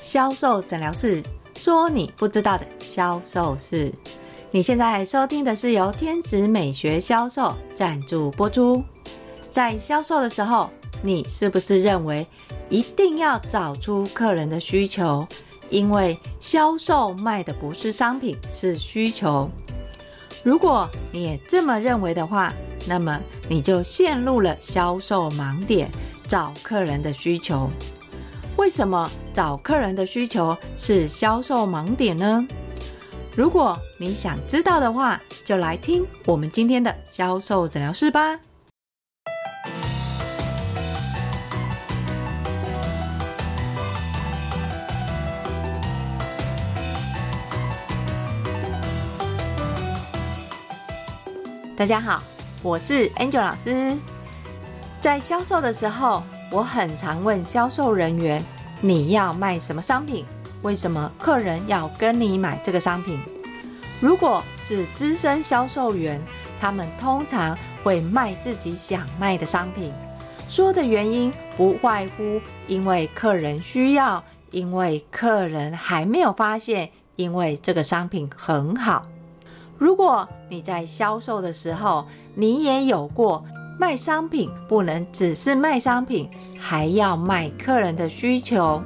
销售诊疗室说你不知道的销售事。你现在收听的是由天使美学销售赞助播出。在销售的时候，你是不是认为一定要找出客人的需求？因为销售卖的不是商品，是需求。如果你也这么认为的话，那么你就陷入了销售盲点，找客人的需求。为什么找客人的需求是销售盲点呢？如果你想知道的话，就来听我们今天的销售诊疗室吧。大家好，我是 Angel 老师。在销售的时候，我很常问销售人员：“你要卖什么商品？为什么客人要跟你买这个商品？”如果是资深销售员，他们通常会卖自己想卖的商品，说的原因不外乎因为客人需要，因为客人还没有发现，因为这个商品很好。如果你在销售的时候，你也有过。卖商品不能只是卖商品，还要卖客人的需求。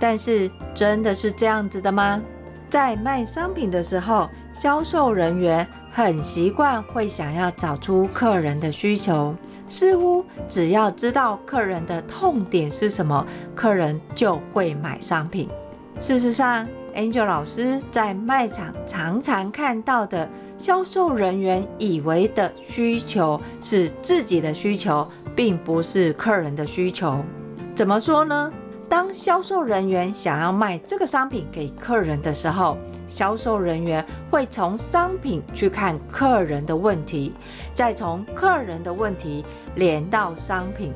但是真的是这样子的吗？在卖商品的时候，销售人员很习惯会想要找出客人的需求，似乎只要知道客人的痛点是什么，客人就会买商品。事实上，Angel 老师在卖场常常看到的。销售人员以为的需求是自己的需求，并不是客人的需求。怎么说呢？当销售人员想要卖这个商品给客人的时候，销售人员会从商品去看客人的问题，再从客人的问题连到商品。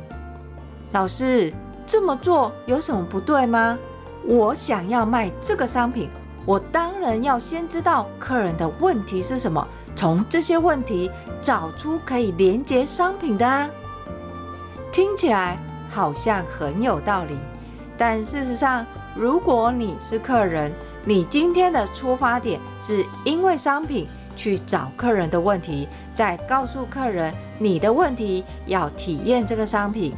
老师，这么做有什么不对吗？我想要卖这个商品。我当然要先知道客人的问题是什么，从这些问题找出可以连接商品的啊。听起来好像很有道理，但事实上，如果你是客人，你今天的出发点是因为商品去找客人的问题，再告诉客人你的问题，要体验这个商品，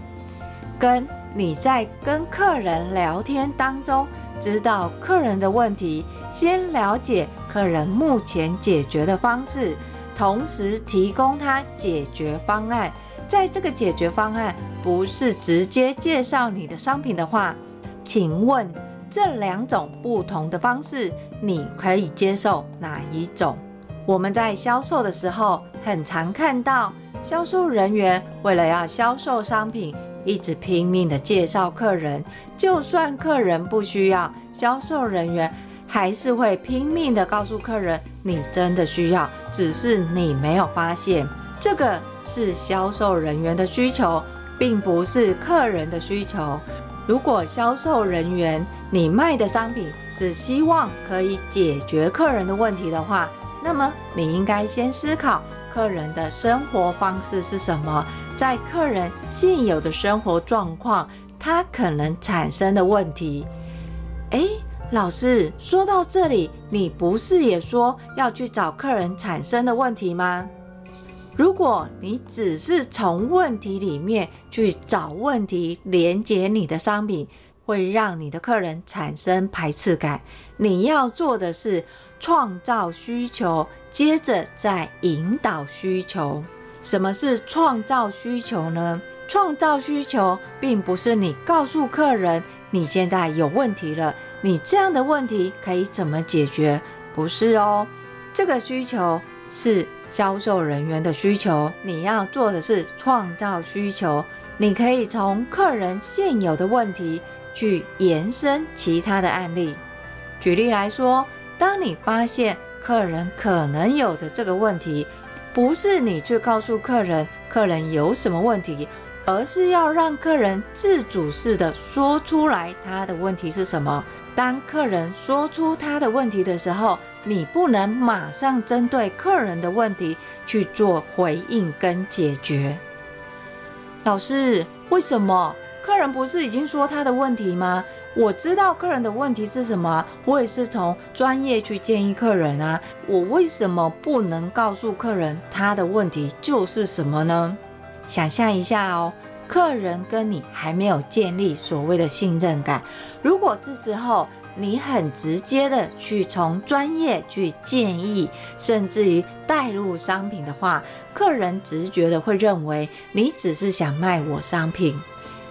跟你在跟客人聊天当中。知道客人的问题，先了解客人目前解决的方式，同时提供他解决方案。在这个解决方案不是直接介绍你的商品的话，请问这两种不同的方式，你可以接受哪一种？我们在销售的时候，很常看到销售人员为了要销售商品。一直拼命的介绍客人，就算客人不需要，销售人员还是会拼命的告诉客人，你真的需要，只是你没有发现。这个是销售人员的需求，并不是客人的需求。如果销售人员你卖的商品是希望可以解决客人的问题的话，那么你应该先思考。客人的生活方式是什么？在客人现有的生活状况，他可能产生的问题。诶，老师，说到这里，你不是也说要去找客人产生的问题吗？如果你只是从问题里面去找问题，连接你的商品，会让你的客人产生排斥感。你要做的是创造需求。接着再引导需求。什么是创造需求呢？创造需求并不是你告诉客人你现在有问题了，你这样的问题可以怎么解决？不是哦，这个需求是销售人员的需求。你要做的是创造需求。你可以从客人现有的问题去延伸其他的案例。举例来说，当你发现客人可能有的这个问题，不是你去告诉客人客人有什么问题，而是要让客人自主式的说出来他的问题是什么。当客人说出他的问题的时候，你不能马上针对客人的问题去做回应跟解决。老师，为什么？客人不是已经说他的问题吗？我知道客人的问题是什么，我也是从专业去建议客人啊。我为什么不能告诉客人他的问题就是什么呢？想象一下哦，客人跟你还没有建立所谓的信任感，如果这时候你很直接的去从专业去建议，甚至于带入商品的话，客人直觉的会认为你只是想卖我商品。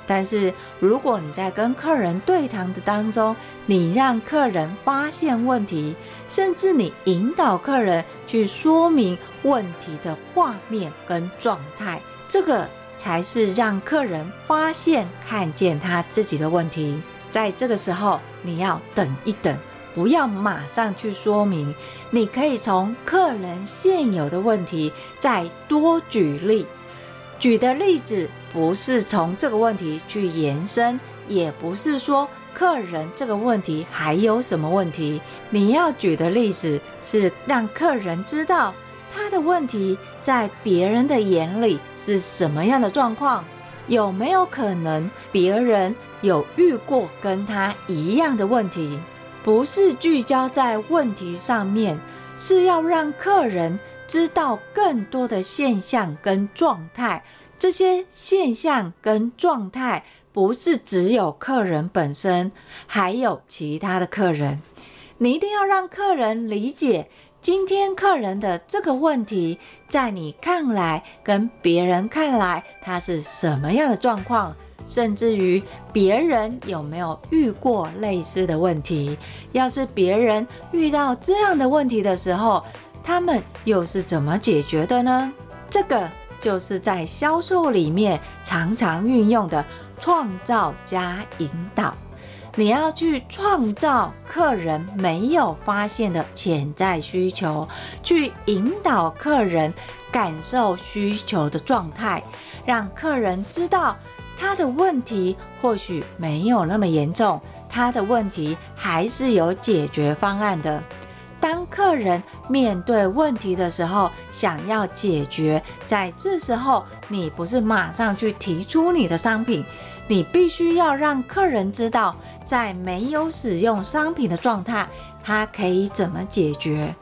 但是如果你在跟客人对谈的当中，你让客人发现问题，甚至你引导客人去说明问题的画面跟状态，这个才是让客人发现看见他自己的问题。在这个时候，你要等一等，不要马上去说明。你可以从客人现有的问题再多举例。举的例子不是从这个问题去延伸，也不是说客人这个问题还有什么问题。你要举的例子是让客人知道他的问题在别人的眼里是什么样的状况，有没有可能别人有遇过跟他一样的问题，不是聚焦在问题上面，是要让客人知道更多的现象跟状态。这些现象跟状态不是只有客人本身，还有其他的客人。你一定要让客人理解，今天客人的这个问题，在你看来跟别人看来，他是什么样的状况？甚至于别人有没有遇过类似的问题？要是别人遇到这样的问题的时候，他们又是怎么解决的呢？这个就是在销售里面常常运用的创造加引导。你要去创造客人没有发现的潜在需求，去引导客人感受需求的状态，让客人知道。他的问题或许没有那么严重，他的问题还是有解决方案的。当客人面对问题的时候，想要解决，在这时候你不是马上去提出你的商品，你必须要让客人知道，在没有使用商品的状态，他可以怎么解决。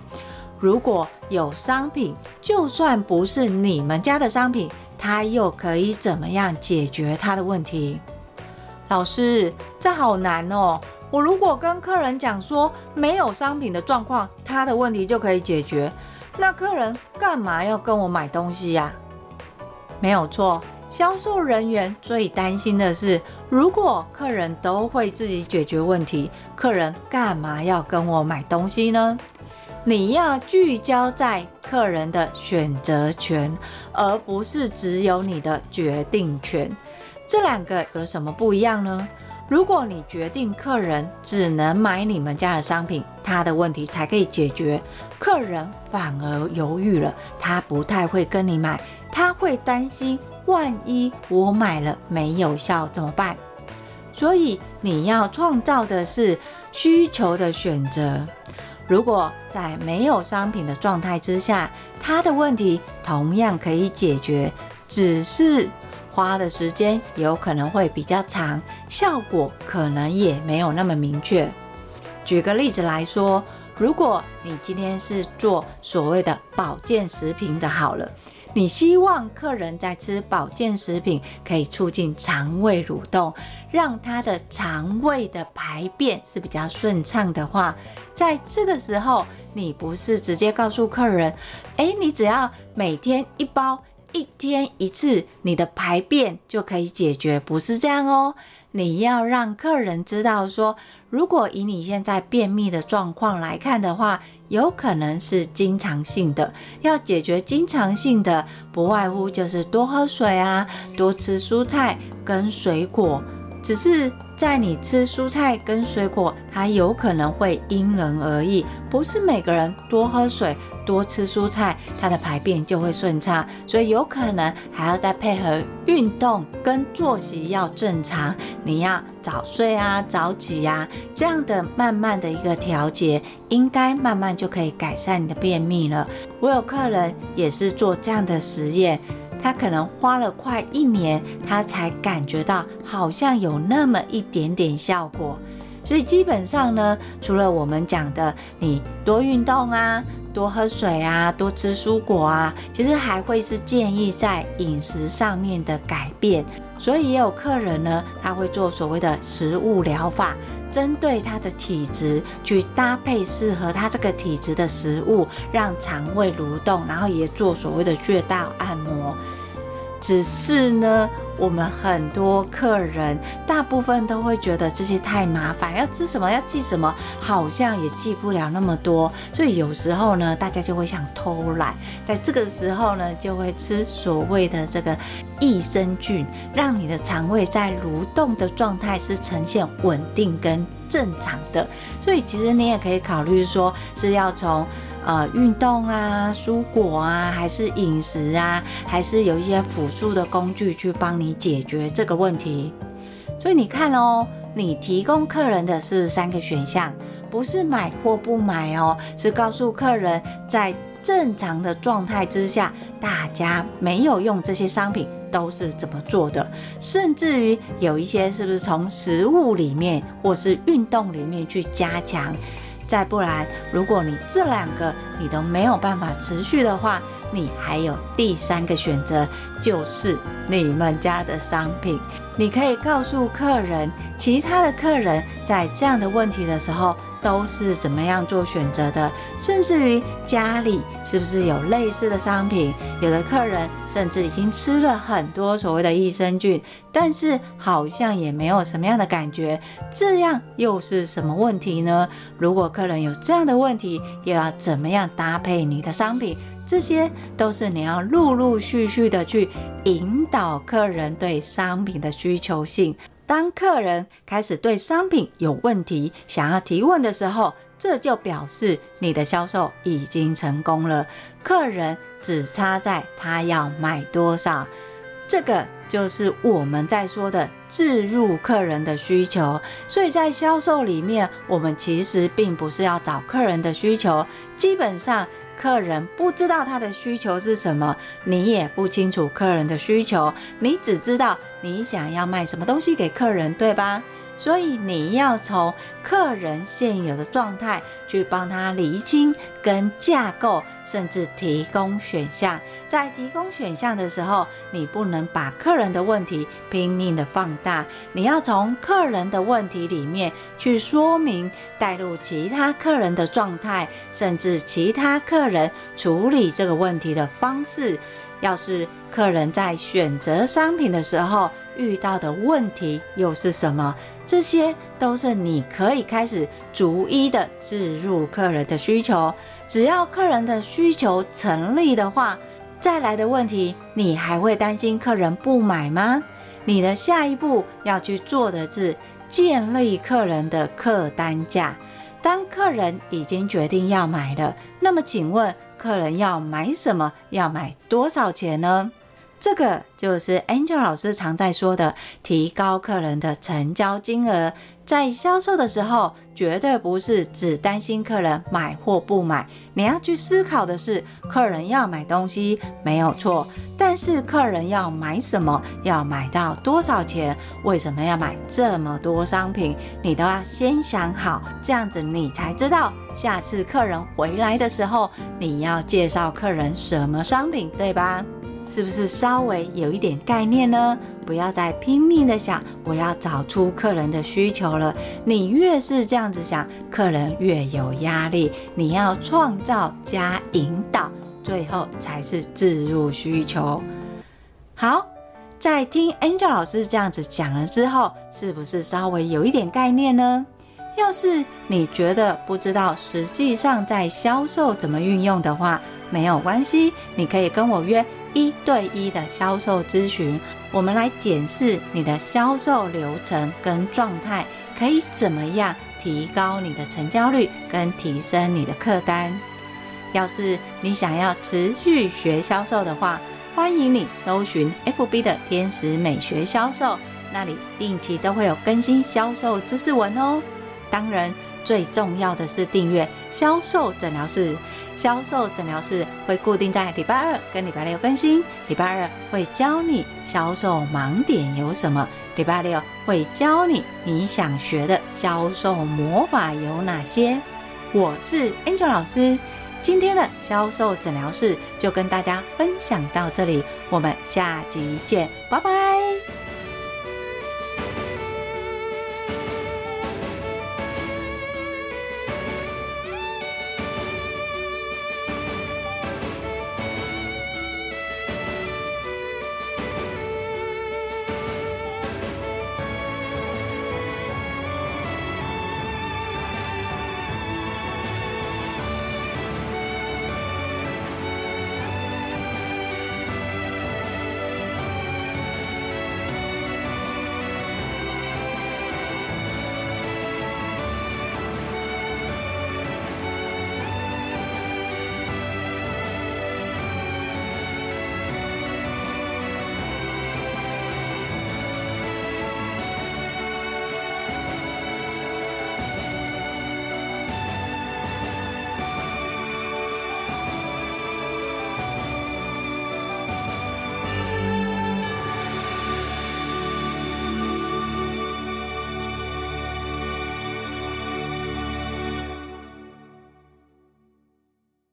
如果有商品，就算不是你们家的商品。他又可以怎么样解决他的问题？老师，这好难哦！我如果跟客人讲说没有商品的状况，他的问题就可以解决，那客人干嘛要跟我买东西呀？没有错，销售人员最担心的是，如果客人都会自己解决问题，客人干嘛要跟我买东西呢？你要聚焦在客人的选择权，而不是只有你的决定权。这两个有什么不一样呢？如果你决定客人只能买你们家的商品，他的问题才可以解决，客人反而犹豫了，他不太会跟你买，他会担心万一我买了没有效怎么办？所以你要创造的是需求的选择。如果在没有商品的状态之下，他的问题同样可以解决，只是花的时间有可能会比较长，效果可能也没有那么明确。举个例子来说，如果你今天是做所谓的保健食品的，好了。你希望客人在吃保健食品可以促进肠胃蠕动，让他的肠胃的排便是比较顺畅的话，在这个时候，你不是直接告诉客人，诶，你只要每天一包，一天一次，你的排便就可以解决，不是这样哦。你要让客人知道说，如果以你现在便秘的状况来看的话。有可能是经常性的，要解决经常性的，不外乎就是多喝水啊，多吃蔬菜跟水果，只是。在你吃蔬菜跟水果，它有可能会因人而异，不是每个人多喝水、多吃蔬菜，它的排便就会顺畅，所以有可能还要再配合运动跟作息要正常，你要早睡啊、早起呀，这样的慢慢的一个调节，应该慢慢就可以改善你的便秘了。我有客人也是做这样的实验。他可能花了快一年，他才感觉到好像有那么一点点效果。所以基本上呢，除了我们讲的你多运动啊、多喝水啊、多吃蔬果啊，其实还会是建议在饮食上面的改变。所以也有客人呢，他会做所谓的食物疗法，针对他的体质去搭配适合他这个体质的食物，让肠胃蠕动，然后也做所谓的穴道按摩。只是呢，我们很多客人大部分都会觉得这些太麻烦，要吃什么要记什么，好像也记不了那么多。所以有时候呢，大家就会想偷懒，在这个时候呢，就会吃所谓的这个益生菌，让你的肠胃在蠕动的状态是呈现稳定跟正常的。所以其实你也可以考虑说，是要从。呃，运动啊，蔬果啊，还是饮食啊，还是有一些辅助的工具去帮你解决这个问题。所以你看哦，你提供客人的是三个选项，不是买或不买哦，是告诉客人在正常的状态之下，大家没有用这些商品都是怎么做的，甚至于有一些是不是从食物里面或是运动里面去加强。再不然，如果你这两个你都没有办法持续的话，你还有第三个选择，就是你们家的商品。你可以告诉客人，其他的客人在这样的问题的时候。都是怎么样做选择的，甚至于家里是不是有类似的商品？有的客人甚至已经吃了很多所谓的益生菌，但是好像也没有什么样的感觉，这样又是什么问题呢？如果客人有这样的问题，又要怎么样搭配你的商品？这些都是你要陆陆续续的去引导客人对商品的需求性。当客人开始对商品有问题，想要提问的时候，这就表示你的销售已经成功了。客人只差在他要买多少，这个就是我们在说的置入客人的需求。所以在销售里面，我们其实并不是要找客人的需求，基本上。客人不知道他的需求是什么，你也不清楚客人的需求，你只知道你想要卖什么东西给客人，对吧？所以你要从客人现有的状态去帮他厘清跟架构，甚至提供选项。在提供选项的时候，你不能把客人的问题拼命的放大，你要从客人的问题里面去说明，带入其他客人的状态，甚至其他客人处理这个问题的方式。要是客人在选择商品的时候遇到的问题又是什么？这些都是你可以开始逐一的置入客人的需求，只要客人的需求成立的话，再来的问题，你还会担心客人不买吗？你的下一步要去做的是建立客人的客单价。当客人已经决定要买了，那么请问客人要买什么？要买多少钱呢？这个就是 Angel 老师常在说的，提高客人的成交金额。在销售的时候，绝对不是只担心客人买或不买，你要去思考的是，客人要买东西没有错，但是客人要买什么，要买到多少钱，为什么要买这么多商品，你都要先想好，这样子你才知道下次客人回来的时候，你要介绍客人什么商品，对吧？是不是稍微有一点概念呢？不要再拼命的想我要找出客人的需求了。你越是这样子想，客人越有压力。你要创造加引导，最后才是置入需求。好，在听 Angel 老师这样子讲了之后，是不是稍微有一点概念呢？要是你觉得不知道实际上在销售怎么运用的话，没有关系，你可以跟我约。一对一的销售咨询，我们来检视你的销售流程跟状态，可以怎么样提高你的成交率跟提升你的客单。要是你想要持续学销售的话，欢迎你搜寻 FB 的天使美学销售，那里定期都会有更新销售知识文哦。当然，最重要的是订阅销售诊疗室。销售诊疗室会固定在礼拜二跟礼拜六更新。礼拜二会教你销售盲点有什么，礼拜六会教你你想学的销售魔法有哪些。我是 Angel 老师，今天的销售诊疗室就跟大家分享到这里，我们下集见，拜拜。